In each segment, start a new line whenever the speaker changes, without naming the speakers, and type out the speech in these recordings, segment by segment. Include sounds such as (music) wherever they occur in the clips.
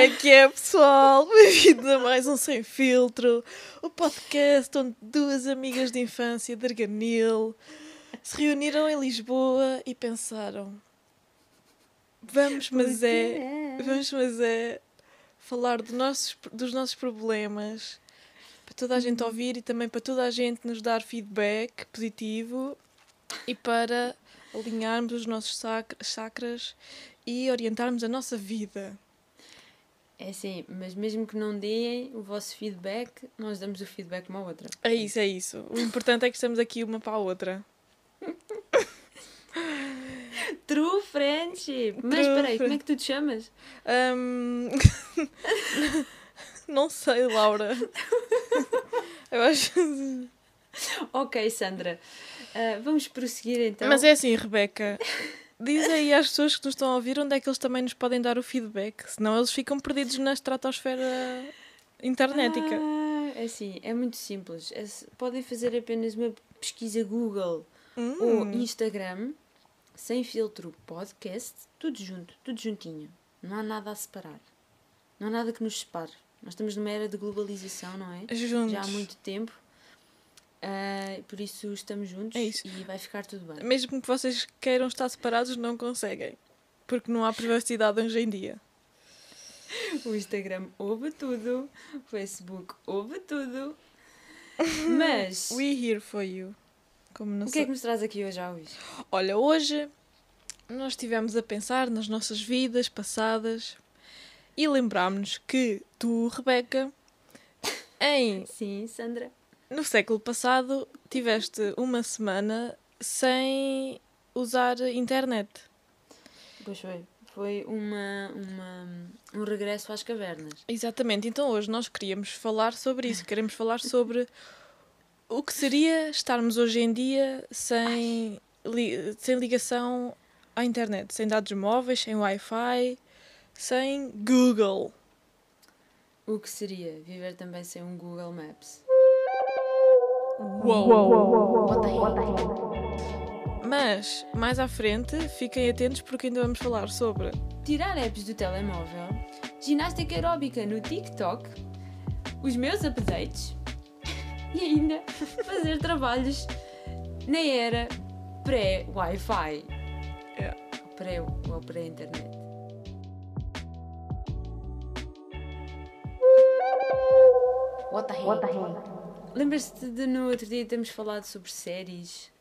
Como é que é, pessoal? (laughs) Bem-vindos a mais um Sem Filtro, o podcast onde duas amigas de infância de Arganil se reuniram em Lisboa e pensaram: vamos, mas é, vamos, mas é falar do nossos, dos nossos problemas para toda a gente ouvir e também para toda a gente nos dar feedback positivo e para alinharmos os nossos chakras e orientarmos a nossa vida.
É sim, mas mesmo que não deem o vosso feedback, nós damos o feedback uma à outra.
É isso, é isso. O importante é que estamos aqui uma para a outra. (laughs)
True friendship! Mas
True
espera aí, como é que tu te chamas?
Ahm, (laughs) Não sei, Laura. (laughs) Eu acho.
Ok, Sandra. Ah, vamos prosseguir então.
Mas é assim, Rebeca. Diz aí às pessoas que nos estão a ouvir onde é que eles também nos podem dar o feedback. Senão eles ficam perdidos na estratosfera internetica.
Ah, é assim, é muito simples. É podem fazer apenas uma pesquisa Google
Hum.
ou Instagram, sem filtro podcast, tudo junto, tudo juntinho. Não há nada a separar. Não há nada que nos separe. Nós estamos numa era de globalização, não é?
Juntos.
já há muito tempo. Ah, por isso estamos juntos
É isso.
e vai ficar tudo bem.
Mesmo que vocês queiram estar separados, não conseguem. Porque não há privacidade hoje em dia. (laughs)
O Instagram ouve tudo, o Facebook ouve tudo. (laughs) Mas (laughs)
We here for you. Como não
o que
sei.
é que nos traz aqui hoje, Alves?
Olha, hoje nós estivemos a pensar nas nossas vidas passadas e lembrámos-nos que tu, Rebeca, em,
Sim, Sandra.
No século passado tiveste uma semana sem usar internet.
Pois foi. Foi uma, uma, um regresso às cavernas.
Exatamente, então hoje nós queríamos falar sobre isso, queremos falar sobre o que seria estarmos hoje em dia sem, li- sem ligação à internet, sem dados móveis, sem Wi-Fi, sem Google.
O que seria viver também sem um Google Maps?
Mas, mais à frente, fiquem atentos porque ainda vamos falar sobre
Tirar apps do telemóvel, ginástica aeróbica no TikTok, os meus updates (laughs) e ainda fazer trabalhos na era pré-Wi-Fi.
É.
Pré ou pré-internet.
What the heck?
Lembras-te de no outro dia termos falado sobre séries?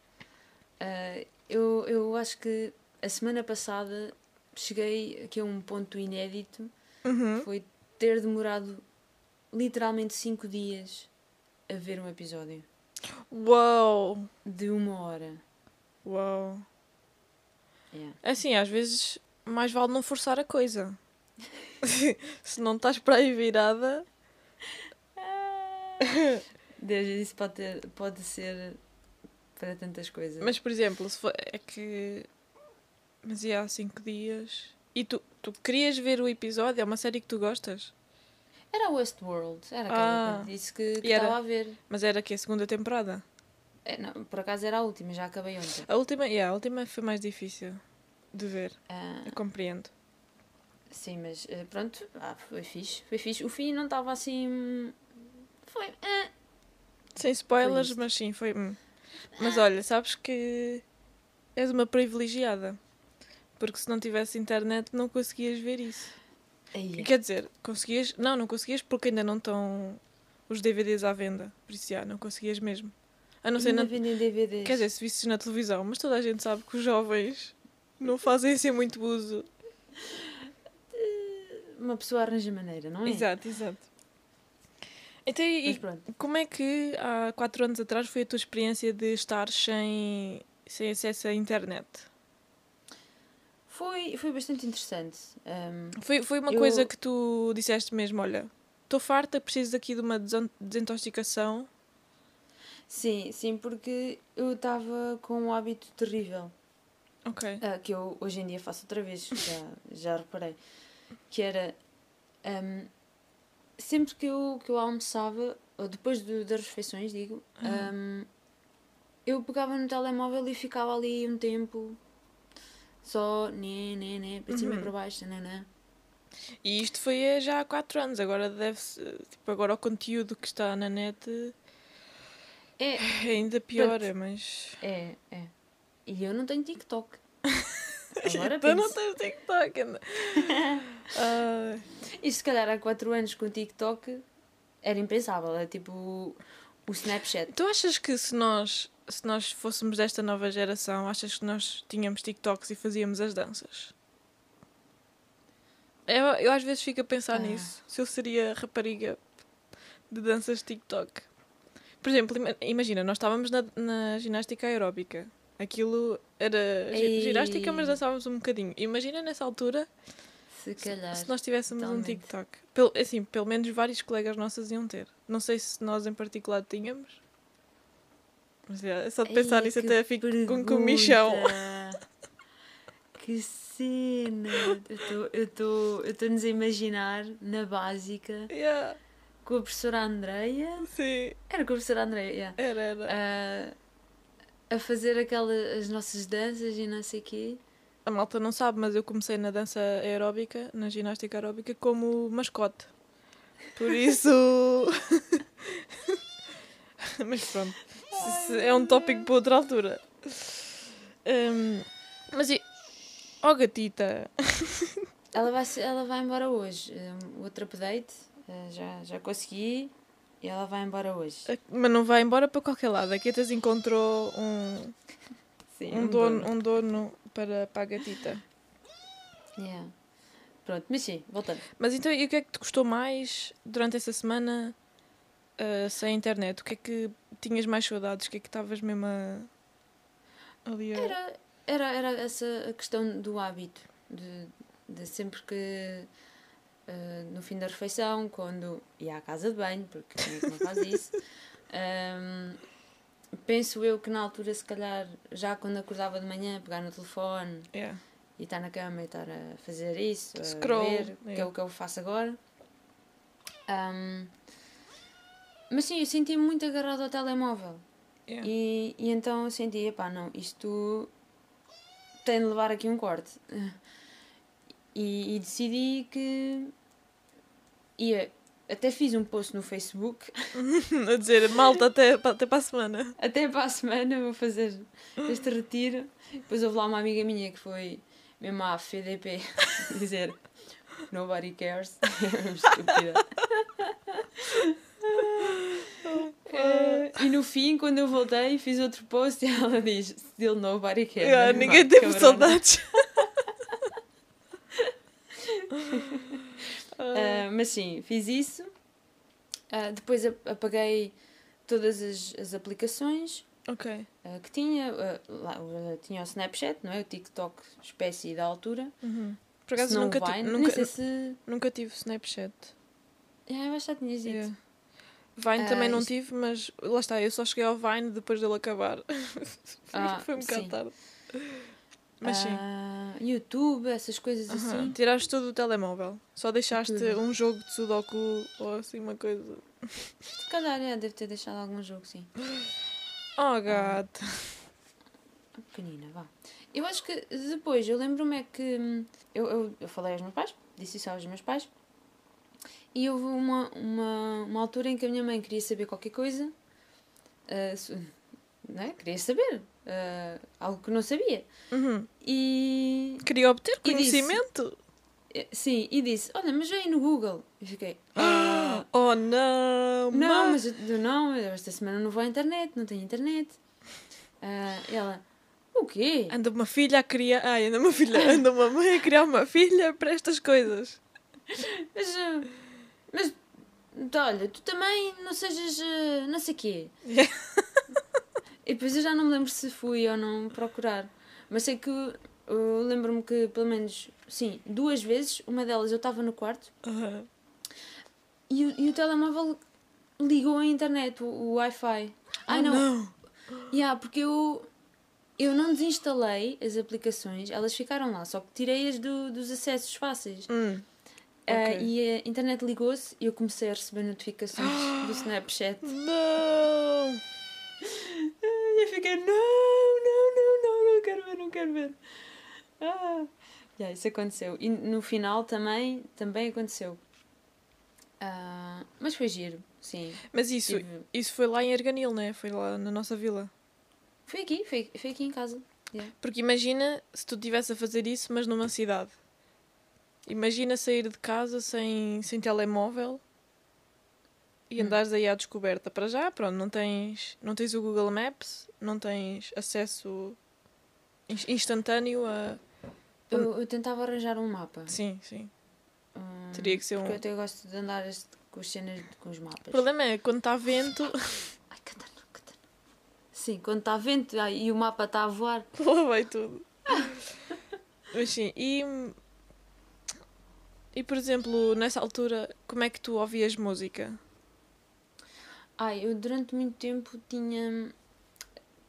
Ah, eu, eu acho que a semana passada cheguei aqui a um ponto inédito.
Uhum.
Foi ter demorado literalmente 5 dias a ver um episódio.
Uau!
De uma hora.
Uau!
Yeah.
Assim, às vezes, mais vale não forçar a coisa. (laughs) Se não estás para aí virada, (laughs)
Deus, isso pode, ter, pode ser para tantas coisas.
Mas, por exemplo, se for, é que. Mas ia há 5 dias. E tu, tu querias ver o episódio? É uma série que tu gostas?
Era Westworld, era aquela
Ah.
que disse que, que estava a ver.
Mas era que a segunda temporada?
É, não, por acaso era a última, já acabei ontem.
A última, yeah, a última foi mais difícil de ver.
Ah,
Eu compreendo.
sim, mas eh, pronto, ah, foi fixe, foi fixe. O fim não estava assim. Foi. ah.
Sem spoilers, mas sim, foi. hum. Mas olha, sabes que és uma privilegiada. Porque se não tivesse internet não conseguias ver isso.
Aí,
Quer dizer, conseguias. Não, não conseguias porque ainda não estão os DVDs à venda. Por isso já, não conseguias mesmo. A não ser na,
DVDs.
Quer dizer, se visses na televisão, mas toda a gente sabe que os jovens não fazem assim muito uso.
Uma pessoa arranja maneira, não é?
Exato, exato. Então, e, como é que há quatro anos atrás foi a tua experiência de estar sem, sem acesso à internet?
Foi, foi bastante interessante. Ahm,
Foi, foi uma
Eu-
coisa que tu disseste mesmo: olha, estou farta, preciso aqui de uma desintoxicação.
sim, sim, porque eu estava com um hábito terrível.
Ok.
ah, que eu hoje em dia faço outra vez, já, já reparei. Que era. ahm, sempre que eu, que eu almoçava, ou depois do- das refeições, digo, ahm, eu pegava no telemóvel e ficava ali um tempo só, né, né, né, para cima e
Uhum.
para baixo, né, né.
E isto foi eh, já há 4 anos, agora deve-se. Tipo, agora o conteúdo que está na net
É,
é ainda pior, é mais.
é, é. E eu não tenho TikTok. (laughs) Agora
não
penso.
tens TikTok ainda. (laughs) Ah,
E se calhar há 4 anos com o TikTok era impensável. É tipo o- Snapchat.
tu achas que se nós, se nós fôssemos desta nova geração, achas que nós tínhamos TikToks e fazíamos as danças? Eu, eu às vezes fico a pensar
Ah.
nisso. Se eu seria rapariga de danças TikTok. Por exemplo, ima- imagina, nós estávamos na, na ginástica aeróbica. Aquilo era
Ei.
ginástica, mas dançávamos um bocadinho. Imagina nessa altura
Se calhar.
se nós tivéssemos um
totalmente.
TikTok. Pelo, assim, pelo menos vários colegas nossos iam ter. Não sei se nós em particular tínhamos. Mas é, é só de pensar
Ei,
nisso até fico com comichão. (laughs)
Que cena! Eu estou eu estou-nos a imaginar na básica
Yeah,
com a professora Andreia.
sim,
Era com a professora Andreia, yeah.
era, era.
a, a fazer aquela, as nossas danças e não sei o quê.
A malta não sabe, mas eu comecei na dança aeróbica, na ginástica aeróbica, como mascote. Por isso. (laughs) mas pronto. isso é um tópico para outra altura. Hum, mas e. Oh gatita! (laughs)
Ela vai, ela vai embora hoje. Um, outro update, eh, já, já consegui. E ela vai embora hoje.
Mas não vai embora para qualquer lado. A Quitas encontrou um,
Sim,
um, dono, um dono para, para a gatita.
Yeah. Pronto, mas sim, voltando.
Mas então, e o que é que te custou mais durante essa semana ah, sem internet? O que é que tinhas mais saudades? O que é que estavas mesmo a. ali a.
Era, era, era essa a questão do hábito. De, de sempre que eh, no fim da refeição, quando ia à casa de banho, porque quem é que não faz isso, (laughs) ehm, penso eu que na altura, se calhar, já quando acordava de manhã, pegar no telefone
Yeah.
e estar na cama e estar a fazer isso, a
Scroll,
ver, que é
yeah.
o que eu faço agora. Ahm, mas sim, eu senti-me muito agarrado ao telemóvel.
Yeah.
E, e então eu senti, epá, não, isto tem de levar aqui um corte. (laughs) E, e decidi que ia. Até fiz um post no Facebook. (laughs)
a dizer, malta, até, até para a semana.
Até para a semana vou fazer este retiro. Depois houve lá uma amiga minha que foi mesmo à FDP (laughs) dizer Nobody cares. (laughs) Estúpida. Eh, e no fim, quando eu voltei, fiz outro post e ela diz Still nobody cares.
Yeah,
Vá,
ninguém teve saudades.
Ah, mas sim, fiz isso. Ah, depois ap- apaguei todas as, as aplicações
ok.
ah, que tinha. Ah, lá, tinha o Snapchat, não é? O TikTok, espécie da altura.
Uhum. Por acaso nunca, nunca,
sei se.
nunca tive Snapchat.
É, eu acho que já tinhas dito.
Yeah. Vine também não
isto-
tive, mas lá está, eu só cheguei ao Vine depois dele acabar. (laughs)
Ah,
Foi um bocado tarde. Mas sim.
Ah, YouTube, essas coisas assim.
Tiraste tudo do telemóvel. Só deixaste
Tudo.
um jogo de Sudoku ou assim uma coisa.
Se calhar, é, deve ter deixado algum jogo, sim.
Oh, gato.
Pequenina, vá. Eu acho que depois, eu lembro-me é que hum, eu, eu, eu falei aos meus pais, disse isso aos meus pais, e houve uma, uma, uma altura em que a minha mãe queria saber qualquer coisa, ah, se- não é? Queria saber ah, algo que não sabia.
Uhum.
E
Queria obter
E disse-
conhecimento.
eh, sim, e disse: Olha, mas vem no Google. E fiquei: "Ah, (gasps)
Oh, não.
Não,
ma-
mas eu, não, eu esta semana não vou à internet, não tenho internet. Ah, ela: O quê?
Anda uma filha a criar. Ai, anda uma filha. Anda uma mãe a criar uma filha para estas coisas. (laughs)
Mas, ah, mas olha, tu também não sejas não sei quê. (laughs) e depois eu já não me lembro se fui ou não procurar. Mas sei que eu lembro-me que pelo menos, sim, duas vezes, uma delas eu estava no quarto
Aham.
e, o- e o telemóvel ligou à internet, o, o Wi-Fi. Ai
Oh,
não,
não.
Yeah, porque eu, eu não desinstalei as aplicações, elas ficaram lá, só que tirei-as do, dos acessos fáceis.
Hum.
Ah,
Ok.
e a internet ligou-se e eu comecei a receber notificações do Snapchat. (gasps)
Não.
E fiquei, não, não, não, não, não quero ver, não quero ver. Ah, Yeah, isso aconteceu. E no final também, também aconteceu. Ah, mas foi giro, sim.
Mas isso,
Tive-
isso foi lá em Arganil, né? Foi lá na nossa vila.
Foi aqui, foi, foi aqui em casa. Yeah.
Porque imagina se tu estivesse a fazer isso, mas numa cidade. Imagina sair de casa sem, sem telemóvel e
Hum.
andares aí à descoberta. Para já, pronto, não tens, não tens o Google Maps, não tens acesso ins- instantâneo a.
Eu, eu tentava arranjar um mapa.
Sim, sim.
Hum,
Teria que ser um.
Porque eu até gosto de andar com as cenas, com os mapas.
O problema é quando está vento, (laughs)
Ai, Catana, Catana. Sim, quando está vento ai, e o mapa está a voar. (laughs)
lá vai tudo. Mas sim, e. E por exemplo, nessa altura, como é que tu ouvias música?
Ai, eu durante muito tempo tinha.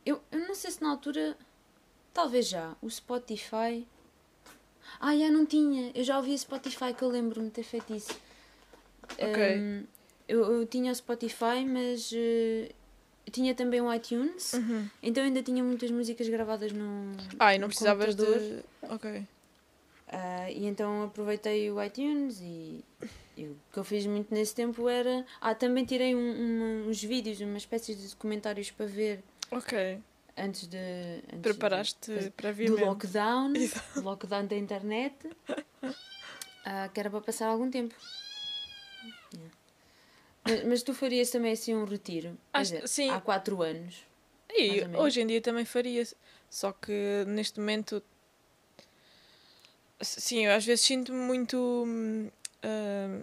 Eu, eu não sei se na altura. Talvez já. O Spotify. Ah, já não tinha. Eu já ouvia Spotify que eu lembro-me de ter feito isso.
Ok.
Hum, eu, eu tinha o Spotify, mas. eu tinha também o iTunes. Então ainda tinha muitas músicas gravadas no.
Ah, e não precisavas
computador.
de. Ok.
Ah, e então aproveitei o iTunes e, e o que eu fiz muito nesse tempo era. Ah, também tirei um- uma- uns vídeos, uma espécie de documentários para ver
Ok.
antes de. Antes
Preparaste
de-
para
do
vir.
lockdown, (laughs)
Exato.
lockdown da internet, ah, que era para passar algum tempo. Yeah. Mas, mas tu farias também assim um retiro?
Acho-
dizer,
sim.
Há quatro anos.
E hoje em dia também faria. Só que neste momento. Sim, eu às vezes sinto-me muito. ah,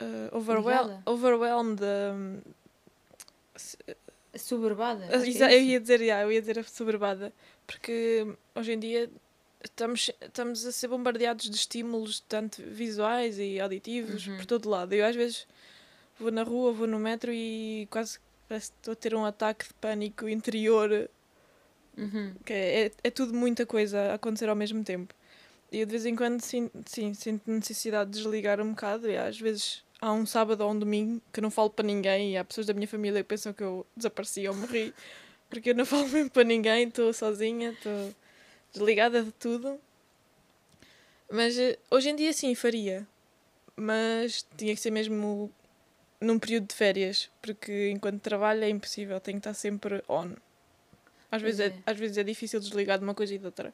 ah, overwhel overwhelmed. Ah,
acho que é
eu ia dizer, yeah, eu ia dizer soberbada, porque hoje em dia estamos, estamos a ser bombardeados de estímulos, tanto visuais e auditivos,
Uhum.
por todo lado. Eu às vezes vou na rua, vou no metro e quase parece que estou a ter um ataque de pânico interior,
Uhum.
que é, é, é tudo muita coisa a acontecer ao mesmo tempo. Eu de vez em quando sim, sim, sinto necessidade de desligar um bocado, e às vezes há um sábado ou um domingo que não falo para ninguém e há pessoas da minha família que pensam que eu desapareci ou morri porque eu não (laughs) falo mesmo para ninguém, estou sozinha, estou desligada de tudo. Mas eh, hoje em dia sim, faria. Mas tinha que ser mesmo num período de férias, porque enquanto trabalho é impossível, tenho que estar sempre on. Às
Pois
vezes é,
é.
às vezes é difícil desligar de uma coisa e de outra.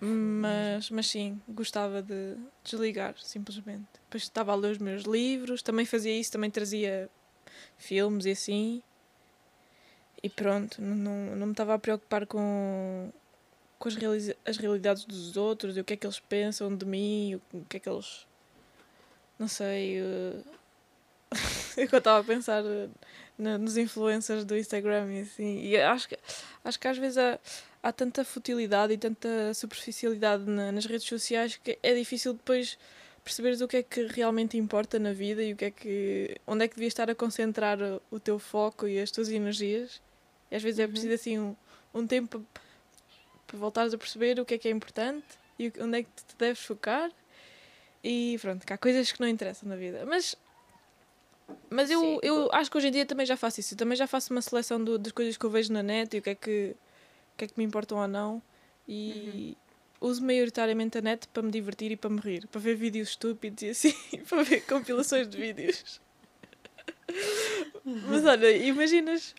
Mas, mas sim, gostava de desligar, simplesmente. Depois estava a ler os meus livros, também fazia isso, também trazia filmes e assim. E pronto, não, não, me estava a preocupar com, com as, realiza- as realidades dos outros e o que é que eles pensam de mim, o, que é que eles. Não sei. eh, (laughs) eu estava a pensar eh, na- nos influencers do Instagram e assim. E acho que, acho que às vezes há, há tanta futilidade e tanta superficialidade na- nas redes sociais que é difícil depois perceberes o que é que realmente importa na vida e o que é que onde é que devias estar a concentrar o, teu foco e as tuas energias. E às vezes é
Uhum.
preciso assim um, um tempo para voltares a perceber o que é que é importante e onde é que te deves focar. E pronto, que há coisas que não interessam na vida. Mas mas eu,
Sim.
eu acho que hoje em dia também já faço isso. Eu também já faço uma seleção do- das coisas que eu vejo na net e o que é que, o que, é que me importam ou não. E uso maioritariamente a net para me divertir e para me rir. Para ver vídeos estúpidos e assim. (laughs) para ver compilações de vídeos. Mas olha, imaginas,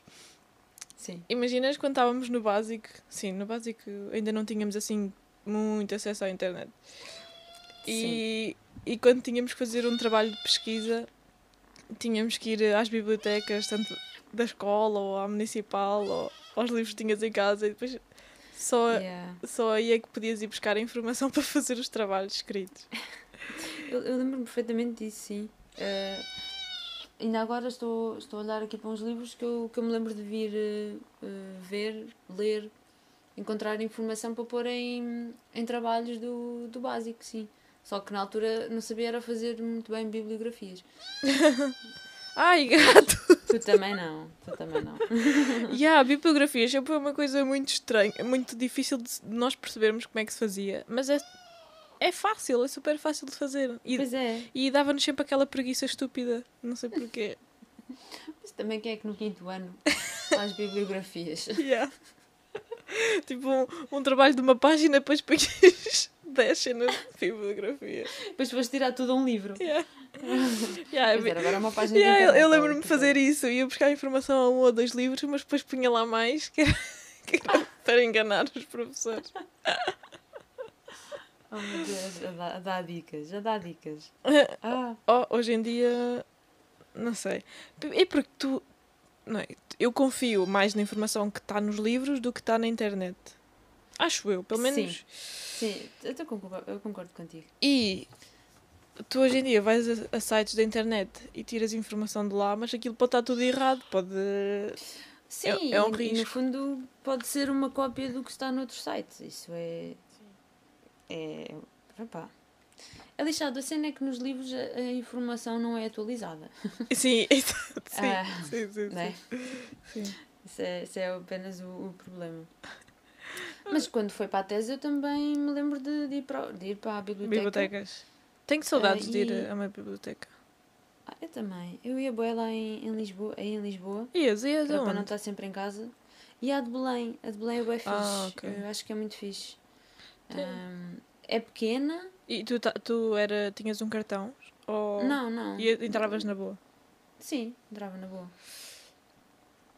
Sim.
imaginas quando estávamos no básico. Sim, no básico ainda não tínhamos assim muito acesso à internet. E, e quando tínhamos que fazer um trabalho de pesquisa, tínhamos que ir às bibliotecas, tanto da escola ou à municipal ou aos livros que tinhas em casa e depois só,
Yeah.
só aí é que podias ir buscar a informação (laughs) para fazer os trabalhos escritos. (laughs)
Eu, eu lembro-me perfeitamente disso, sim. Eh, ainda agora estou, estou a olhar aqui para uns livros que eu, que eu me lembro de vir eh, eh, ver, ler, encontrar informação para pôr em, em trabalhos do, do básico, sim. Só que na altura não sabia era fazer muito bem bibliografias. (laughs)
Ai, gato!
Tu também não, tu também não. (laughs)
E a bibliografia sempre foi uma coisa muito estranha, muito difícil de nós percebermos como é que se fazia, mas é, é fácil, é super fácil de fazer. E,
Pois é,
e dava-nos sempre aquela preguiça estúpida, não sei porquê.
mas também quem é que no quinto ano (laughs) faz bibliografias?
Yeah. tipo um, um trabalho de uma página, depois pões 10 cenas de bibliografia.
Depois foste tirar tudo a um livro.
Yeah. (laughs) Yeah,
dizer, agora é uma página
Yeah, eu,
internet,
eu lembro-me de fazer isso, ia buscar informação a um ou dois livros, mas depois punha lá mais, que era, (laughs) que era para enganar os professores. (laughs)
Oh meu Deus, a dar, a dar dicas, a dar dicas. Ah,
Oh, hoje em dia, não sei. É porque tu. Não é? Eu confio mais na informação que está nos livros do que está na internet. Acho eu, pelo menos.
sim, eu, tô concordo, eu concordo contigo.
E tu hoje em dia vais a, a sites da internet e tiras informação de lá, mas aquilo pode estar tudo errado. Pode.
Sim,
é um
e- e, no
risco.
fundo pode ser uma cópia do que está noutros sites. Isso é. É. Epá. É lixado. A cena é que nos livros a, a informação não é atualizada. (laughs)
Sim, (laughs) exato, sim,
Ah,
sim, sim,
não é?
sim. Sim.
Isso é, isso é apenas o, o problema. Mas quando foi para a tese eu também me lembro de, de ir, para, de ir para a biblioteca.
Bibliotecas. Tenho saudades
Ah,
de ir
e-
a uma biblioteca.
Ah, eu também. Eu ia boa lá em, em Lisboa, aí em Lisboa,
Ias, ias
para não estar sempre em casa. E a de Belém, a de Belém é bem fixe.
Ah, ok.
Eu acho que é muito fixe. Ahm, é pequena?
E tu, tu era, tinhas um cartão? Ou...
Não, não.
E entravas na boa?
Sim, entrava na boa.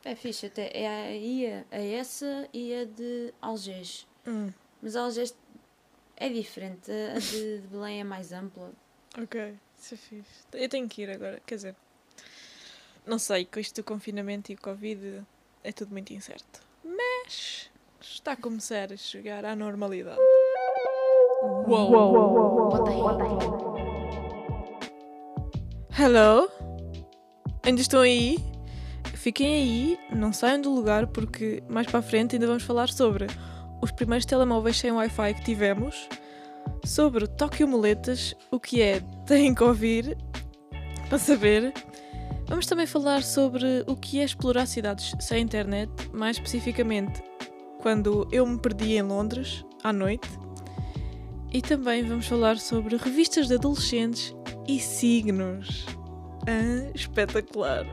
É fixe até. É a, ia a essa e a de Algés.
Hum,
Mas a Algés é diferente. A de, de Belém é mais ampla.
ok, isso é fixe. Eu tenho que ir agora, quer dizer... Não sei, com isto do confinamento e Covid é tudo muito incerto. Mas está a começar a chegar à normalidade. Uou!
What the heck?
Hello? Ainda estão aí? Fiquem aí, não saiam do lugar porque mais para a frente ainda vamos falar sobre os primeiros telemóveis sem Wi-Fi que tivemos, sobre Tóquio Muletas, o que é, (laughs) têm que ouvir para saber. Vamos também falar sobre o que é explorar cidades sem internet, mais especificamente quando eu me perdi em Londres à noite. E também vamos falar sobre revistas de adolescentes e signos. Ah, espetacular.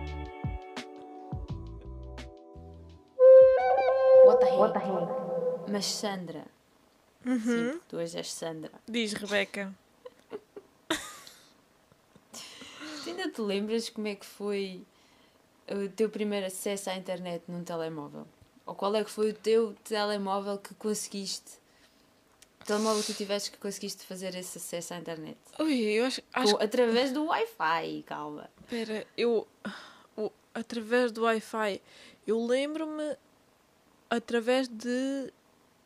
Heck?
Mas Sandra.
Uhum.
Sim, tu hoje és Sandra.
Diz Rebeca.
Tu ainda te lembras como é que foi o teu primeiro acesso à internet num telemóvel? Ou qual é que foi o teu telemóvel que conseguiste? O telemóvel que tu tiveste que conseguiste fazer esse acesso à internet?
Ui, eu acho. acho
Com- através do Wi-Fi, calma.
Espera, eu. o- através do Wi-Fi, eu lembro-me através de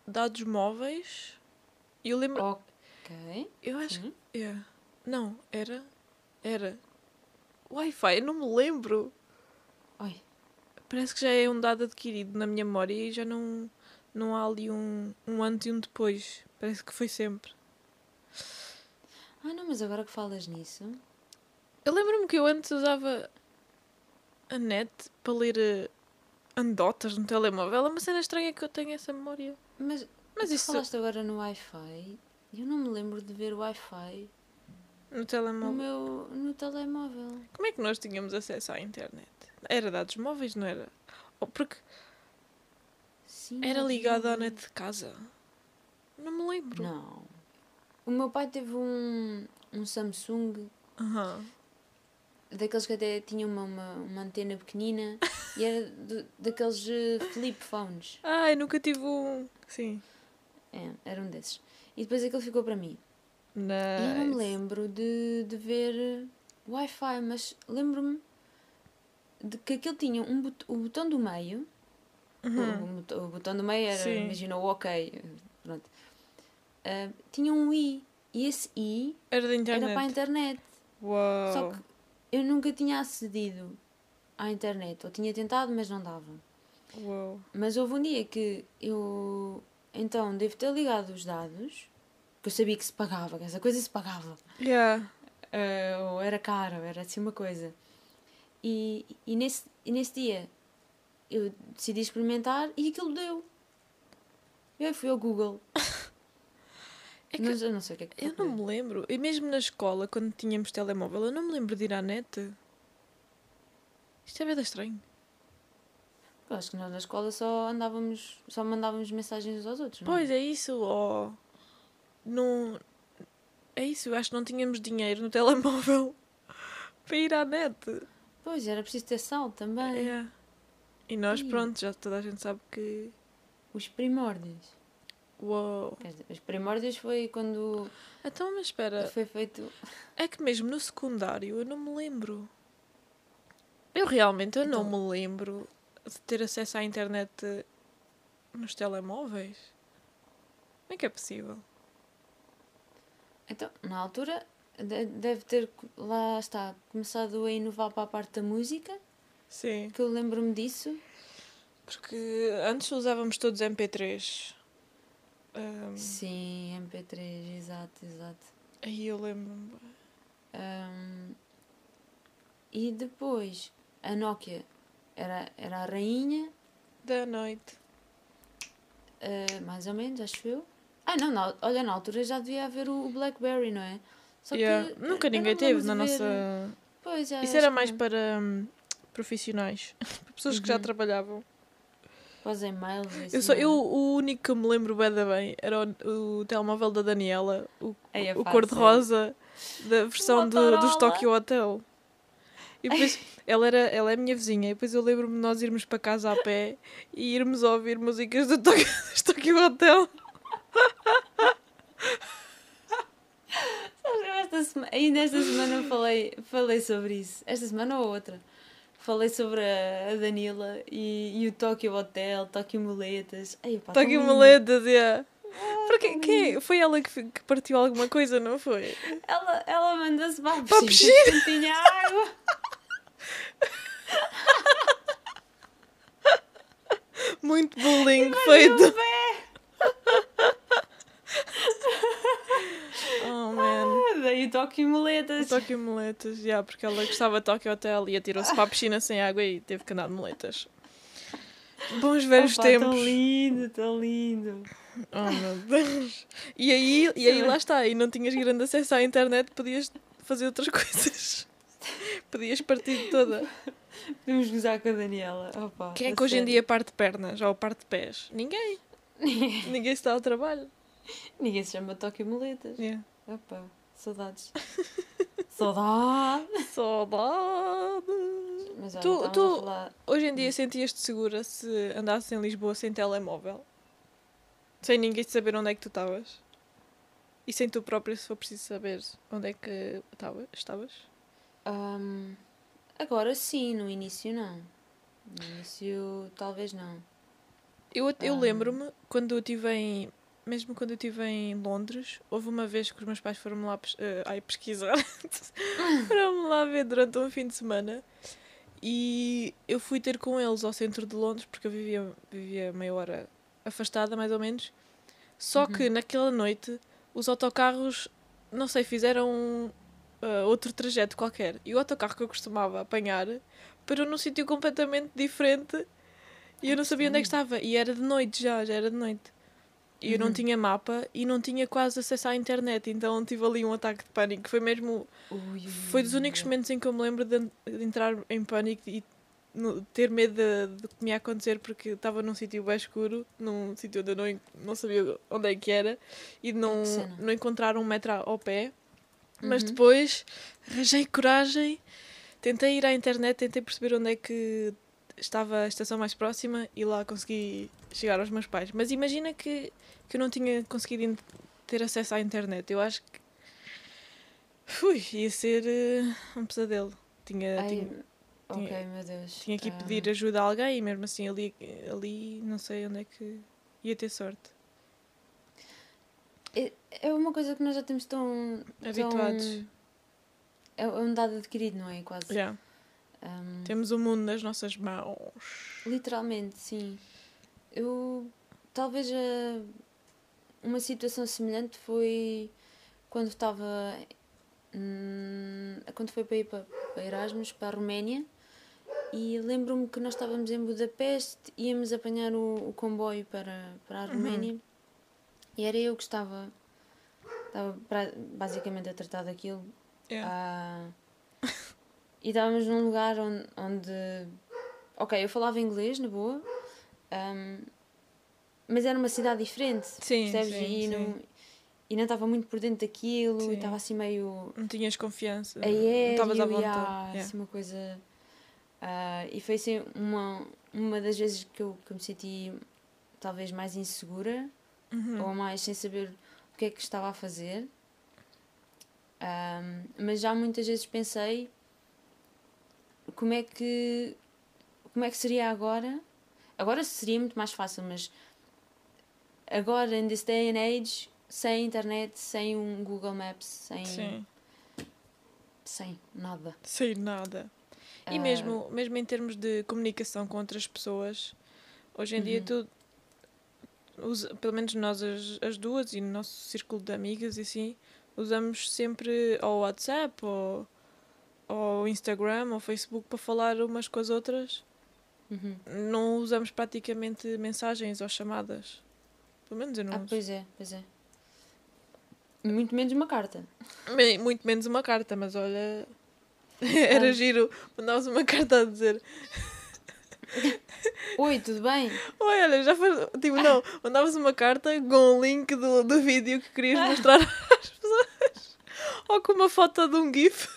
dados móveis. Eu lembro.
Ok.
eu acho
sim.
que. é. Não, era. Era. Wi-Fi, eu não me lembro.
Oi.
Parece que já é um dado adquirido na minha memória e já não, não há ali um, um antes e um depois. Parece que foi sempre.
Ah, não, mas agora que falas nisso.
Eu lembro-me que eu antes usava a net para ler anedotas no telemóvel. É uma cena estranha que eu tenho essa memória.
Mas,
Mas isso
falaste agora no Wi-Fi. Eu não me lembro de ver Wi-Fi
no
no
telemóvel.
meu no telemóvel.
Como é que nós tínhamos acesso à internet? Era dados móveis, não era? Ou porque
Sim,
era ligado à net de casa? Não me lembro.
Não. O meu pai teve um, um Samsung,
Aham.
Daqueles que até tinha uma, uma, uma antena pequenina, e era do- daqueles eh, flip phones.
Ai, nunca tive um. Sim.
É, era um desses. E depois aquele ficou para mim.
Nice.
E eu não me lembro de, de ver eh, Wi-Fi, mas lembro-me de que aquele tinha um bot o botão do meio. O,
Uhum.
o botão- o botão do meio era,
Sim.
imagina, o ok. Pronto. Ah, tinha um i. E esse i
Era da internet.
era para a internet.
Uau.
Só que eu nunca tinha acedido à internet. Ou tinha tentado, mas não dava.
Uau.
Mas houve um dia que eu. Então, devo ter ligado os dados. Que eu sabia que se pagava, que essa coisa se pagava.
Yeah.
Ah, ou era caro, era assim uma coisa. E, e, nesse, e nesse dia eu decidi experimentar e aquilo deu. Eu fui ao Google. (laughs)
É que
eu não sei o que é que
Eu não me lembro. E mesmo na escola, quando tínhamos telemóvel, eu não me lembro de ir à net. Isto é bem estranho.
Eu acho que nós na escola só andávamos, só mandávamos mensagens uns aos outros, não?
Pois é isso, ó. Não. É isso, eu acho que não tínhamos dinheiro no (laughs) telemóvel para ir à net.
Pois, era preciso ter sal também.
É. E nós,
Ih.
pronto, já toda a gente sabe que.
Os primórdios.
Uou.
Os primórdios foi quando
Então, mas espera,
foi feito.
é que mesmo no secundário eu não me lembro. Eu realmente eu não
Então-
me lembro de ter acesso à internet nos telemóveis. Como é que é possível?
Então, na altura, de- deve ter, lá está, começado a inovar para a parte da música,
Sim.
que eu lembro-me disso.
Porque antes usávamos todos MP3. Ahm,
Sim, MP3, exato, exato.
aí eu lembro-me.
Ahm, e depois, a Nokia era, era a rainha,
Da noite.
ah, mais ou menos, acho eu. Ah, não, na, olha, na altura já devia haver o, Blackberry, não é? Só
Yeah.
que
Nunca ninguém
não
teve na
ver-
nossa.
Pois, é,
Isso era
que
mais
não.
para hum, profissionais. para (laughs) pessoas que já
Uhum.
trabalhavam.
Os e-mails e
Eu,
assim,
só,
é?
eu, o único que me lembro bem, da bem era o, o telemóvel da Daniela, o,
é
o cor-de-rosa da versão do, dos. Tokyo Hotel. E depois (laughs) ela, era, ela é a minha vizinha, e depois eu lembro-me de nós irmos para casa a pé e irmos ouvir músicas do Tokyo, dos Tokyo Hotel.
Sabes, Esta semana, ainda esta semana falei, falei sobre isso. Esta semana ou outra. Falei sobre a, Danila e, e o Tokyo Hotel, Tokyo Muletas. Ai, pá,
Tokyo
lindo.
Moletas, yeah. Porque quem, foi ela que, que partiu alguma coisa, não foi?
Ela, ela manda-se para a
Para
piscina.
piscina.
porque Tinha água. (laughs)
Muito bullying feito. (laughs) Oh man.
Daí o Tokyo Muletas.
Tokyo Moletas, yeah, porque ela gostava de Tokyo Hotel e atirou-se para a piscina sem água e teve que andar de moletas. Bons velhos
Opa,
tempos.
Tão lindo, tão lindo.
Oh meu Deus. E aí, e aí lá está, e não tinhas grande acesso à internet, podias fazer outras (laughs) coisas. Podias partir toda.
Podemos gozar com a Daniela. Opa,
Quem é que hoje em
sério.
dia parte pernas ou parte pés? Ninguém. (laughs) Ninguém se dá ao trabalho.
Ninguém se chama Tokyo Muletas.
Yeah.
Opa, (laughs) saudades. Saudades.
Saudade.
Mas olha,
Tu- tu-
falar...
Hoje em dia sentias-te segura se andasses em Lisboa sem telemóvel? Sem ninguém saber onde é que tu estavas? E sem tu própria, se for preciso saber onde é que tava- estavas?
Ahm, agora sim, no início não. No início talvez não.
Eu, eu
Ah.
lembro-me, quando eu estive em... Mesmo quando eu estive em Londres, houve uma vez que os meus pais foram-me lá pes- eh, ai, pesquisar. (laughs) foram-me lá ver durante um fim de semana. E eu fui ter com eles ao centro de Londres, porque eu vivia, vivia meia hora afastada, mais ou menos. Só
Uhum.
que naquela noite, os autocarros, não sei, fizeram ah, outro trajeto qualquer. E o autocarro que eu costumava apanhar parou num sítio completamente diferente e eu não sabia onde é que estava. E era de noite já, já era de noite. E eu não
Uhum.
tinha mapa e não tinha quase acesso à internet, então tive ali um ataque de pânico. Foi mesmo.
Ui,
Foi dos únicos momentos em que eu me lembro de, de entrar em pânico e no- ter medo de que me ia acontecer porque estava num sítio bem escuro, num sítio onde eu não, não sabia onde é que era e de não,
cena.
não encontrar um metro ao pé. Mas
Uhum.
depois arranjei coragem, tentei ir à internet, tentei perceber onde é que estava a estação mais próxima e lá consegui chegar aos meus pais. Mas imagina que, que eu não tinha conseguido ter acesso à internet. Eu acho que. Ui, ia ser eh, um pesadelo. Tinha,
Ai,
tinha,
ok,
tinha-
meu Deus.
tinha que ir
Ah,
pedir ajuda a alguém e mesmo assim ali, ali não sei onde é que ia ter sorte.
É, é uma coisa que nós já temos tão.
Habituados.
Tão, é é um dado adquirido, não é? Quase.
Yeah.
Ahm,
Temos o mundo nas nossas mãos.
Literalmente, sim. Eu. Talvez uma situação semelhante foi quando estava. hum, quando foi para ir para, para Erasmus, para a Roménia. E lembro-me que nós estávamos em Budapeste, íamos apanhar o, o comboio para, para a Roménia. E era eu que estava. Estava pra- basicamente a tratar daquilo.
Yeah.
Ah, e estávamos num lugar onde, onde ok, eu falava inglês, na boa, ahm, mas era uma cidade diferente,
Sim,
percebes?
sim,
e. Não, e não estava muito por dentro daquilo,
Sim.
e estava assim meio
Não tinhas confiança. não estavas à vontade.
há,
Yeah.
assim uma coisa... ah, e foi assim uma, uma das vezes que eu, que eu me senti talvez mais insegura,
Uhum.
ou mais sem saber o que é que estava a fazer. Ahm, mas já muitas vezes pensei como é que como é que seria agora? Agora seria muito mais fácil, mas agora, in this day and age, sem internet, sem um Google Maps, sem,
Sim,
sem nada.
sem nada. E
Ah,
mesmo, mesmo em termos de comunicação com outras pessoas, hoje em dia
Uhum.
tu, usa, pelo menos nós as, as duas e no nosso círculo de amigas e assim, usamos sempre ou WhatsApp ou, ou Instagram ou Facebook para falar umas com as outras.
Uhum.
Não usamos praticamente mensagens ou chamadas. Pelo menos eu não
Ah,
uso.
pois é, pois é. Muito menos uma carta.
Muito menos uma carta, mas olha. Era
Ah.
giro. Mandavas uma carta a dizer:
Oi, tudo bem?
Oi, olha, já foi. Tipo, não. Mandavas uma carta com o link do, do vídeo que querias (laughs) mostrar às pessoas. Ou com uma foto de um GIF.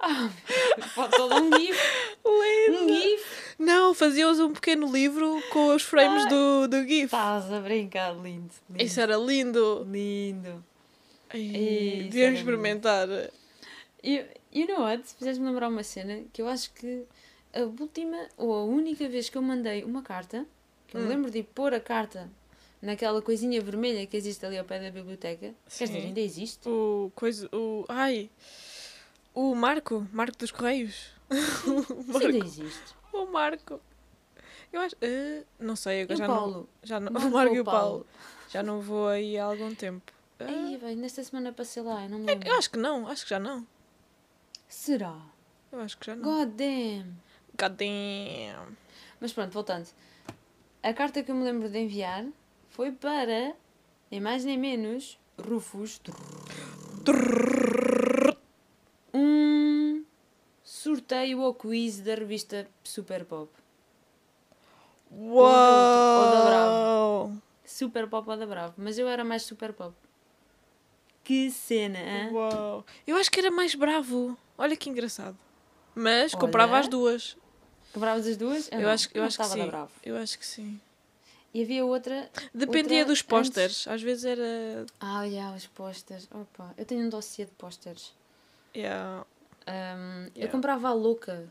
(laughs)
Foto de um GIF. (laughs)
Lindo.
Um GIF.
Não, fazias um pequeno livro com os frames do, do GIF.
Estás a brincar, lindo. lindo.
Isso era lindo.
Lindo.
Devíamos
era
experimentar.
You, you know what? Fizeste-me lembrar uma cena que eu acho que a última ou a única vez que eu mandei uma carta, que eu me
Hum.
lembro de pôr a carta naquela coisinha vermelha que existe ali ao pé da biblioteca. Quer dizer,
Sim.
ainda existe?
O coisa. O. Ai. O Marco. Marco dos Correios. (laughs) o Marco.
ainda existe.
O Marco. Eu acho. eh, não sei, agora
o
já não.
Paulo?
Já não.
Marco
o Marco (laughs) e o Paulo. Já não vou aí há algum tempo. Ah,
Ai, bem, nesta semana passei lá, eu não me lembro.
eu acho que não, acho que já não.
Será?
Eu acho que já não.
God damn!
God damn.
Mas pronto, voltando. A carta que eu me lembro de enviar foi para, nem mais nem menos, Rufus. Um sorteio ou quiz da revista Super Pop. ou da
Uau!
Super Pop ou da Bravo. Mas eu era mais Super Pop. Que cena, hã?
Uau! Eu acho que era mais bravo. Olha que engraçado. Mas
Olha.
comprava as duas.
Quebravas as duas?
Eu
não,
acho, eu acho que sim.
Bravo.
Eu acho que sim.
E havia outra.
Dependia
Outra
dos pósteres. Às vezes era.
Ah, olha, os pósteres. Opa, eu tenho um dossiê de pósteres.
Yeah.
Um, Eu
Yeah.
comprava a louca.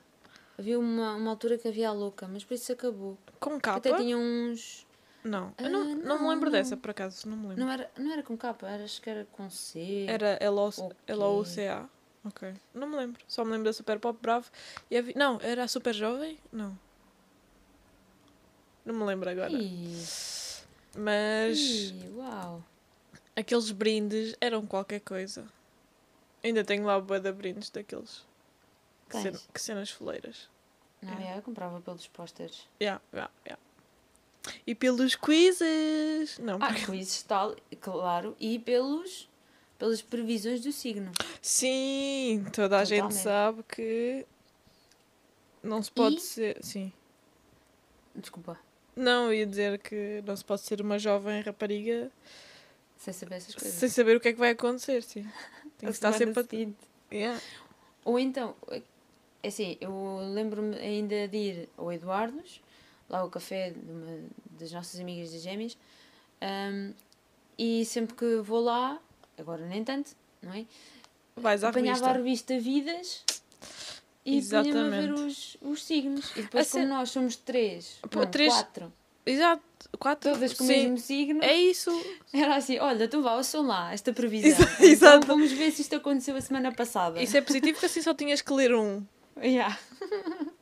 Havia uma, uma altura que havia a louca, mas depois isso acabou.
Com capa?
Até tinha uns.
Não. Eu
Ah,
não, não me
não,
lembro
não.
dessa, por acaso. Não me lembro.
Não era, não era com capa, era, acho que era com C.
Era. L-O-C-A. Ok. Não me lembro. Só me lembro da Super Pop Bravo. E havia... Não, era a Super Jovem? Não. Não me lembro agora.
Ih,
Mas
ih, uau.
aqueles brindes eram qualquer coisa. Ainda tenho lá o de brindes daqueles. Que,
Tens?
cena- que cenas foleiras.
Não,
É.
eu comprava pelos pósteres.
Yeah, yeah, yeah. E pelos quizzes. Não,
Ah,
porque- (laughs)
quizzes, tal, claro. E pelos, pelas previsões do signo.
Sim, toda a gente
Totalmente.
sabe que não se pode
E-
ser. Sim.
Desculpa,
Não, ia dizer que não se pode ser uma jovem rapariga
sem saber essas coisas.
sem saber o que é que vai acontecer, sim. Tem que estar sempre a...
seguinte.
Yeah.
Ou então, assim, eu lembro-me ainda de ir ao Eduardo's, lá ao café de uma das nossas amigas das gêmeas, hum, e sempre que vou lá, agora nem tanto, não é?
Vais à
Apanhava
revista.
a revista Vidas e punha-me a ver os, os signos. E depois,
A
como nós somos três,
Pô,
não,
três-
quatro,
Exato. Quatro.
todas com o mesmo signo,
É isso.
era assim, olha, tu vá, ouçam lá esta previsão. Então
exato.
vamos ver se isto aconteceu a semana passada.
Isso é positivo porque assim só tinhas que ler um.
Yeah. (laughs)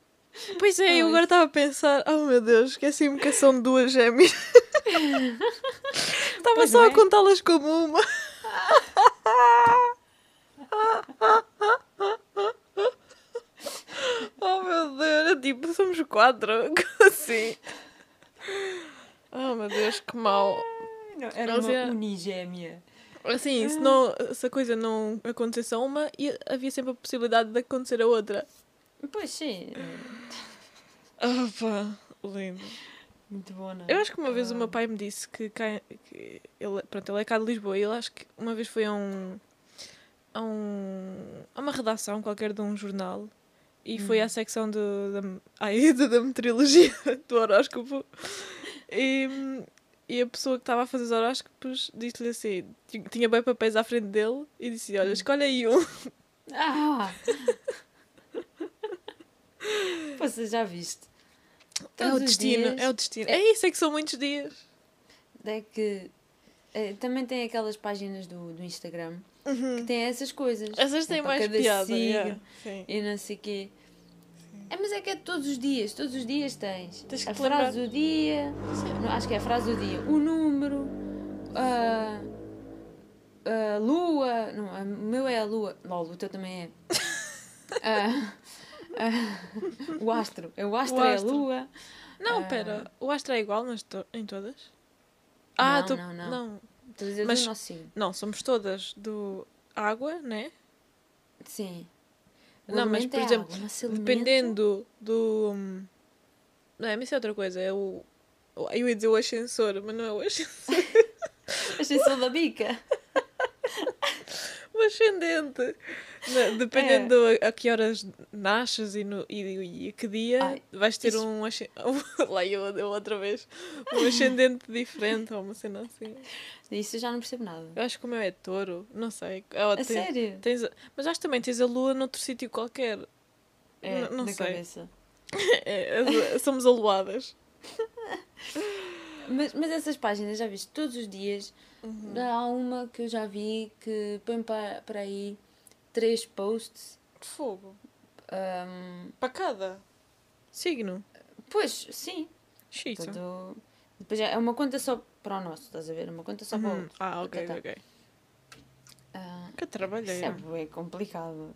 Pois é, eu
Pois.
agora estava a pensar, oh meu Deus, esqueci-me que são duas gêmeas. (laughs) Estava só
não
a
é?
contá-las como uma. (laughs) oh meu Deus, é tipo, somos quatro. Assim. Oh meu Deus, que mal.
Não, era uma
é-
unigêmea.
Assim, se, não, se a coisa não acontecesse a uma, ia- havia sempre a possibilidade de acontecer a outra.
Pois sim.
Ah, pá, lindo.
Muito bom, não é?
Eu acho que uma vez o meu
Ah,
pai me disse que, cá, que ele, pronto, ele é cá de Lisboa e ele acho que uma vez foi a um, a um a uma redação qualquer de um jornal e foi
Hum.
à secção de, da, ai, (laughs) da, da meteorologia (laughs) do horóscopo e, e a pessoa que estava a fazer os horóscopos disse-lhe assim, ti- tinha bem papéis à frente dele e disse, olha,
Hum.
escolhe aí um.
Ah! (laughs) (laughs) Você já viste?
É o destino,
dias
é o destino.
é-
É isso, é que são muitos dias.
É que eh, também tem aquelas páginas do, do Instagram que
Uhum.
têm essas coisas.
Essas
É
têm
para
mais piada.
signo
yeah.
E não sei o quê. É, mas é que é todos os dias, todos os dias tens.
Tens que
a frase
lembrar.
do dia, não, acho que é a frase do dia, o número, a, a lua, não, a- o meu é a lua, lol, o teu também é. (laughs) Ah, ah, (laughs) o astro, é o astro, é a
astro.
lua.
Não,
Ah.
pera. O astro é igual nas to- em todas? Ah,
Não, não, não.
não.
A
Mas-
signo.
Não, somos todas do água, né?
Sim. O
Não, mas, por
é
exemplo,
água, o
Dependendo do. hum, Não é, mas isso é outra coisa. É o. o- Eu ia dizer o ascensor, mas não é o ascensor. (laughs)
Só da bica.
Ascendente. Não, dependendo a, a que horas nasces e, no, e, e que dia,
Ai,
vais ter
isso-
um ascendente. (laughs) Lá eu, eu outra vez. Um (laughs) ascendente diferente ou uma cena assim.
Isso eu já não percebo nada.
Eu acho que o meu é touro, não sei. É,
A
tem-
sério?
Tens Mas acho que também tens a lua noutro sítio qualquer.
É,
não sei.
cabeça. (laughs)
É, é- somos aluadas.
Mas, mas essas páginas, já viste, todos os dias,
Uhum.
há uma que eu já vi que põe para, para aí três posts.
Fogo.
ahm,
Para cada signo.
pois, sim.
Xisa.
Tudo, depois é uma conta só para o nosso, estás a ver? Uma conta só para o
Uhum.
outro.
Ah, ok,
Tá, tá.
ok.
Ah,
Que
isso é bem complicado.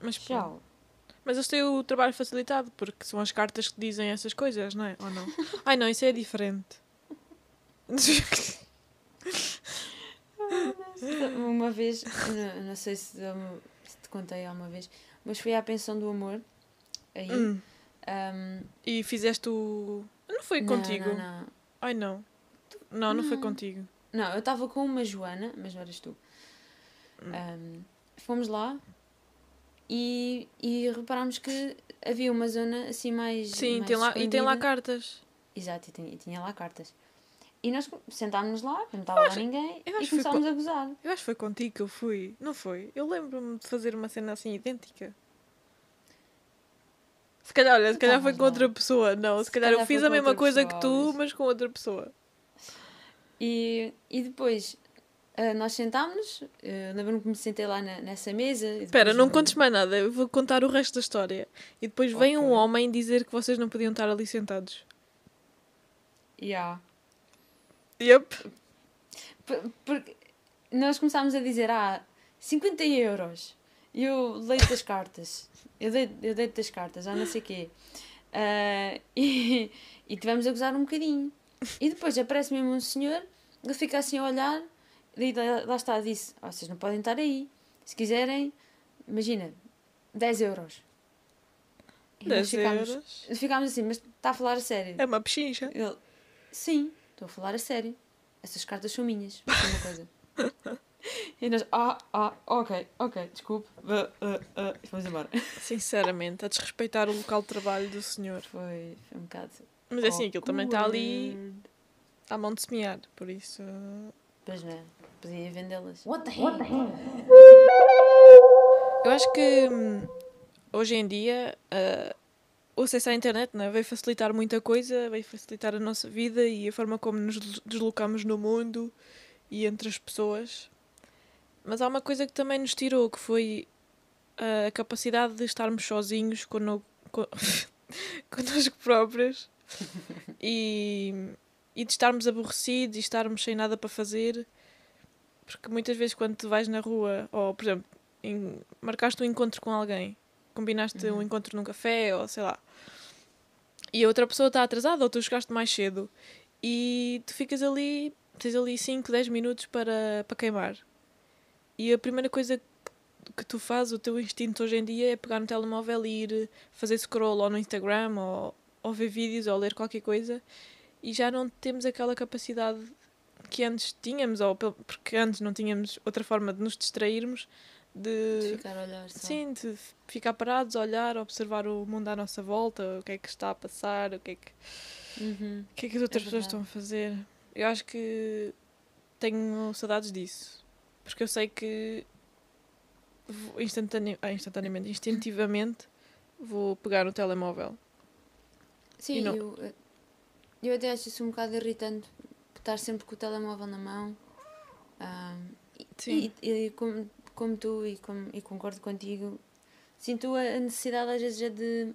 Mas.
Tchau.
Mas eles têm o trabalho facilitado, porque são as cartas que dizem essas coisas, não é? Ou não? (laughs) Ai não, isso é diferente.
Uma vez, não, não sei se, eu- se te contei alguma vez, mas fui à pensão do amor. Aí.
Hum.
ahm,
E fizeste o. Não foi
não,
contigo?
Não, não.
Ai não. Não, não foi contigo.
Não, eu estava com uma Joana, mas não eras tu.
Hum.
Ahm, fomos lá e, e reparámos que havia uma zona assim mais.
Sim,
mais
tem lá, e tem lá cartas.
Exato, e tinha, e tinha lá cartas. E nós sentámos-nos lá, não estava lá ninguém,
eu
e começámos a gozar.
Eu acho que foi contigo que eu fui. Não foi? Eu lembro-me de fazer uma cena assim idêntica. Se calhar, olha, se calhar foi com
lá.
outra pessoa. Não, se,
Se
calhar, eu
calhar
fiz
foi
a mesma coisa
pessoa,
que tu,
Alice.
mas com outra pessoa.
E, e depois ah, nós sentámos-nos, ah, lembro-me que me sentei lá na- nessa mesa.
Espera, não
o-
contes mais nada. Eu vou contar o resto da história. E depois vem um homem dizer que vocês não podiam estar ali sentados.
Yeah.
Yep.
P- Porque nós começámos a dizer, ah, 50 euros. E eu leio as cartas. Eu dei, eu dei das cartas, já não sei o quê. Ah, (laughs) e, e tivemos a gozar um bocadinho. E depois aparece mesmo um senhor, ele fica assim a olhar, lá, está, disse, "Ah, vocês não podem estar aí. Se quiserem, imagina, 10 euros. E nós
10
ficámos,
euros.
ficámos assim, mas está a falar a sério.
É uma pechincha.
Ele, sim, estou a falar a sério. Essas cartas são minhas. Foi uma coisa. (laughs) e nós, ah, ah, ok, ok, desculpe. Uh, uh, uh, e fomos embora. (laughs)
Sinceramente, a desrespeitar o local de trabalho do senhor.
Foi, foi um bocado.
Mas é assim, aquilo também está ali à mão de semear. Por isso.
Pois não é, podia vendê-las.
What the hell?
Eu acho que hum, hoje em dia ah, o acesso à internet né, veio facilitar muita coisa, veio facilitar a nossa vida e a forma como nos des- deslocamos no mundo e entre as pessoas. Mas há uma coisa que também nos tirou, que foi ah, a capacidade de estarmos sozinhos cono, co- (laughs) connosco próprios e, e de estarmos aborrecidos e estarmos sem nada para fazer. Porque muitas vezes quando tu vais na rua, ou por exemplo, em- marcaste um encontro com alguém, combinaste um encontro num café ou sei lá, e a outra pessoa está atrasada ou tu chegaste mais cedo e tu ficas ali, tens ali 5, 10 minutos para, para queimar. E a primeira coisa que tu fazes, o teu instinto hoje em dia é pegar no telemóvel e ir fazer scroll ou no Instagram ou, ou ver vídeos ou ler qualquer coisa e já não temos aquela capacidade que antes tínhamos, ou porque antes não tínhamos outra forma de nos distrairmos,
De
de,
ficar a olhar só.
sim, de ficar parados, olhar, observar o mundo à nossa volta, o que é que está a passar, o que é que,
Uhum.
o que, é que as outras
É
pessoas estão a fazer. Eu acho que tenho saudades disso, porque eu sei que instantane... ah, instantaneamente, instintivamente, vou pegar no telemóvel.
Sim,
não-
eu, eh, eu até acho isso um bocado irritante, estar sempre com o telemóvel na mão. E-
Sim.
E, e como, como tu, e, como, e concordo contigo, sinto a necessidade às vezes é de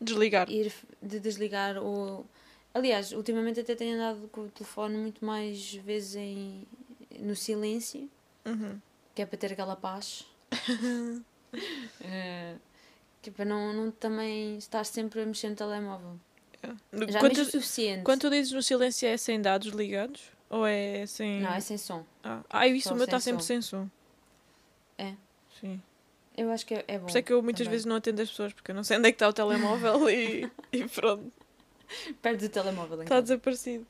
Desligar.
ir de desligar ou aliás ultimamente até tenho andado com o telefone muito mais vezes em no silêncio
Uhum.
que é para ter aquela paz (laughs) Eh, que é para não, não também estar sempre a mexer no telemóvel já
Quando,
o suficiente
quando tu dizes no silêncio é sem dados ligados? Ou é sem.
não é sem som
Ah, ah isso
Só
o meu está
sem
sempre sem som.
É.
Sim.
eu acho que é, é bom
Por isso é que eu muitas
também.
vezes não atendo as pessoas porque eu não sei onde é que está o telemóvel e, (laughs) e pronto,
perto do telemóvel em
está
casa.
desaparecido.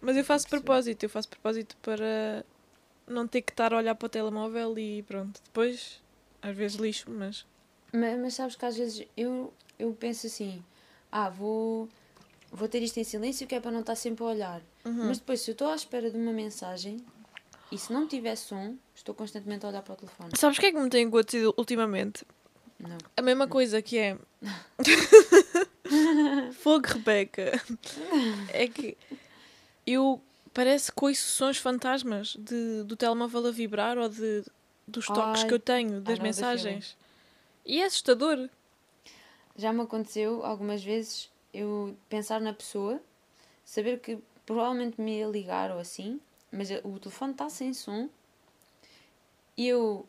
Mas eu faço propósito, eu faço propósito para não ter que estar a olhar para o telemóvel e pronto. Depois, às vezes lixo, mas.
Mas, mas sabes que às vezes eu, eu penso assim, ah, vou, vou ter isto em silêncio que é para não estar sempre a olhar.
Uhum.
Mas depois, se eu estou à espera de uma mensagem e se não tiver som, estou constantemente a olhar para o telefone.
Sabes o que é que me tem acontecido ultimamente?
Não.
A mesma coisa que é. (laughs) Fogo, Rebeca. É que eu parece que ouço sons fantasmas de, do telemóvel a vibrar ou de, dos toques
Ai.
que eu tenho, das mensagens. E é assustador.
Já me aconteceu algumas vezes eu pensar na pessoa, saber que provavelmente me ia ligar ou assim, mas o telefone está sem som e eu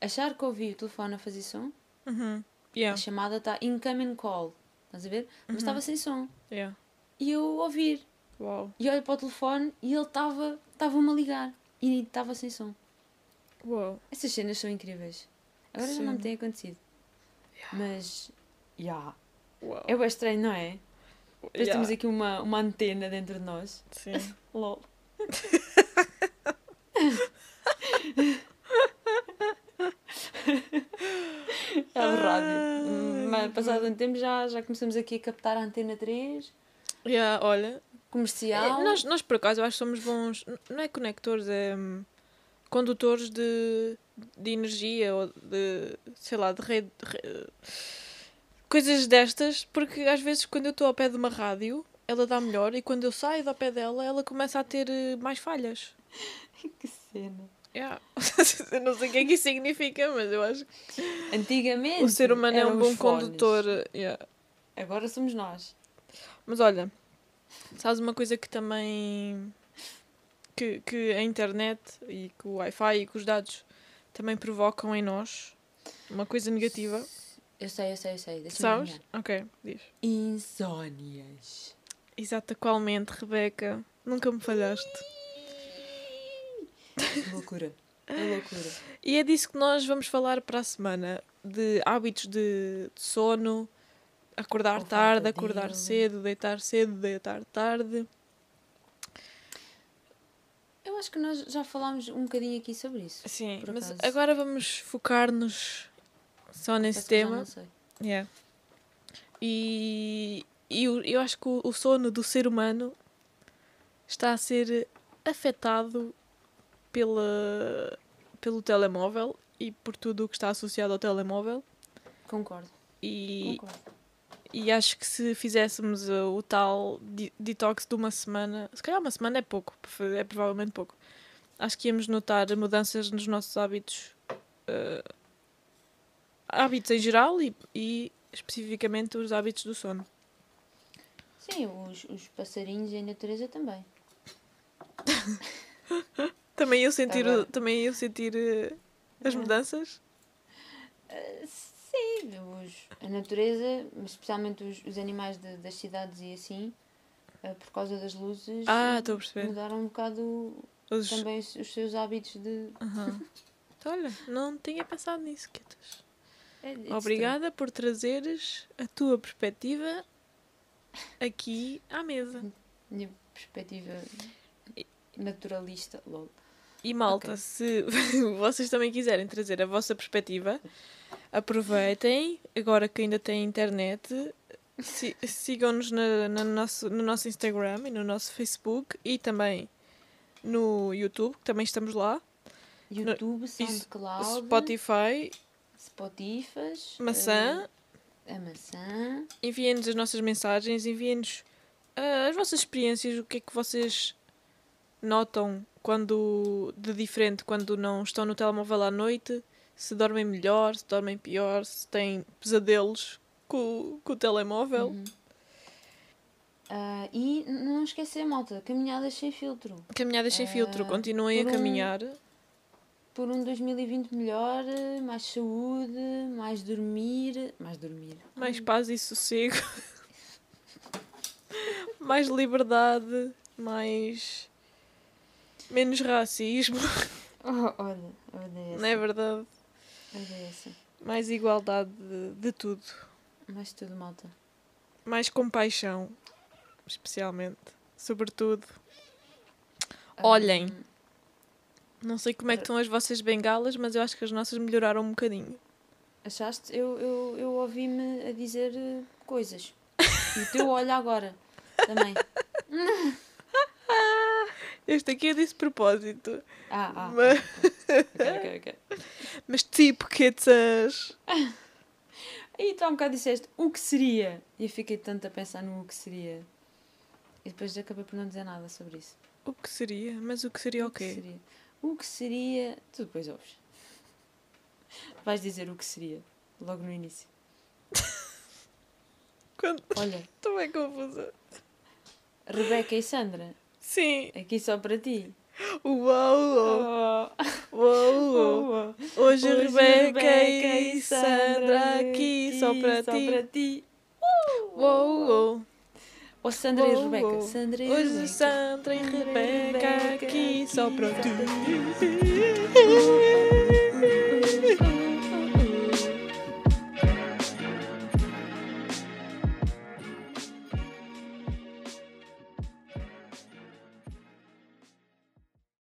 achar que ouvi o telefone a fazer som,
Uhum.
a
Yeah,
chamada está incoming call, estás a ver? Mas estava sem som.
yeah.
E eu ouvir.
Uau.
E olho para o telefone e ele estava estava-me a ligar. E estava sem som.
Uau.
Essas cenas são incríveis. Agora já não me
Sim.
tem acontecido. Mas, já.
Uau.
É bem estranho, não é? Depois
Yeah.
temos aqui uma, uma antena dentro de nós.
Sim. (laughs)
LOL. é o rádio. Mas passado um tempo já, já começamos aqui a captar a antena 3,
Yeah, olha,
comercial.
É, Nós, nós, por acaso, eu acho que somos bons. Não é conectores, é hum, condutores de, de energia ou de. sei lá, de rede. de re- coisas destas, porque às vezes quando eu estou ao pé de uma rádio, ela dá melhor e quando eu saio do pé dela, ela começa a ter eh, mais falhas. (laughs)
que cena.
Yeah. eu (laughs) não sei o que é que isso significa, mas eu acho que
Antigamente.
o ser humano é um bom
fones.
condutor. yeah.
Agora somos nós.
Mas olha, sabes uma coisa que também. que, que a internet e que o Wi-Fi e que os dados também provocam em nós uma coisa negativa.
Eu sei, eu sei, eu sei. Deixa-me
Sabes? Ok, diz.
Insónias.
Exato, qualmente, Rebeca. Nunca me falhaste.
loucura. É loucura.
E é disso que nós vamos falar para a semana: de hábitos de, de sono, acordar
Ou
tarde, acordar cedo, deitar cedo, deitar tarde.
Eu acho que nós já falámos um bocadinho aqui sobre isso.
Sim, mas
acaso.
agora vamos focar-nos só nesse tema.
não sei.
Yeah. E, e eu, eu acho que o, o sono do ser humano está a ser afetado pela, pelo telemóvel e por tudo o que está associado ao telemóvel.
Concordo.
E,
Concordo.
e acho que se fizéssemos uh, o tal de- detox de uma semana, se calhar uma semana é pouco, é provavelmente pouco. Acho que íamos notar mudanças nos nossos hábitos, uh, hábitos em geral e, e especificamente os hábitos do sono.
Sim, os, os passarinhos e a natureza também. (laughs)
Também eu sentir,
Agora-
também eu sentir uh, as
É.
mudanças.
Ah, sim, os, a natureza, especialmente os, os animais de- das cidades e assim, ah, por causa das luzes,
Ah,
mudaram um bocado
Os,
também os, os seus hábitos de.
Aham. (laughs) Olha, não tinha pensado nisso, Quetas.
É- it's
Obrigada por trazeres a tua perspectiva aqui à mesa.
Minha perspectiva naturalista, lol.
E malta,
Ok.
se (laughs) vocês também quiserem trazer a vossa perspectiva, aproveitem, agora que ainda tem internet, si- (laughs) sigam-nos na, na nosso, no nosso Instagram e no nosso Facebook e também no YouTube, que também estamos lá,
YouTube, SoundCloud,
Spotify,
Spotify,
Maçã.
eh, a maçã.
Enviem-nos as nossas mensagens, enviem-nos ah, as vossas experiências, o que é que vocês notam quando de diferente quando não estão no telemóvel à noite, se dormem melhor, se dormem pior, se têm pesadelos com, com o telemóvel.
Uhum. Ah, e não esquecer, malta, caminhadas sem filtro.
Caminhadas sem filtro,
Ah,
continuem a
por um-
caminhar.
Por um 2020 melhor, mais saúde, mais dormir. Mais dormir.
Mais paz e sossego. mais liberdade, mais menos racismo,
Oh, olha, olha essa.
não é verdade?
Olha essa.
Mais igualdade de, de tudo.
Mais tudo, malta.
Mais compaixão, especialmente. Sobretudo. Olhem.
Ah,
Não sei como é que estão as vossas bengalas, mas eu acho que as nossas melhoraram um bocadinho.
achaste? Eu, eu, eu ouvi-me a dizer eh, coisas. (laughs) E o teu olho agora. Também. (laughs)
Este aqui eu disse propósito.
Ah, ah.
Mas,
Ok, ok, ok. (laughs)
mas tipo, quetzas.
E tu há um bocado disseste o que seria. E eu fiquei tanto a pensar no o que seria. E depois acabei por não dizer nada sobre isso.
O que seria? Mas o que seria o
que
quê?
seria? O que seria. Tu depois ouves. Vais dizer o que seria. Logo no início.
Quando...
Olha, (laughs)
Estou bem confusa.
Rebeca e Sandra,
Sim.
aqui só para ti.
Uau!
Oh,
Uau! (laughs)
oh,
Hoje,
Hoje
Rebeca e Sandra aqui só para
só
ti.
para ti.
Uou, uou.
Ou Sandra e
Uou,
Rebeca.
uou.
Sandra e
Hoje
Rebeca.
Sandra e Rebeca aqui só para
ti. (laughs)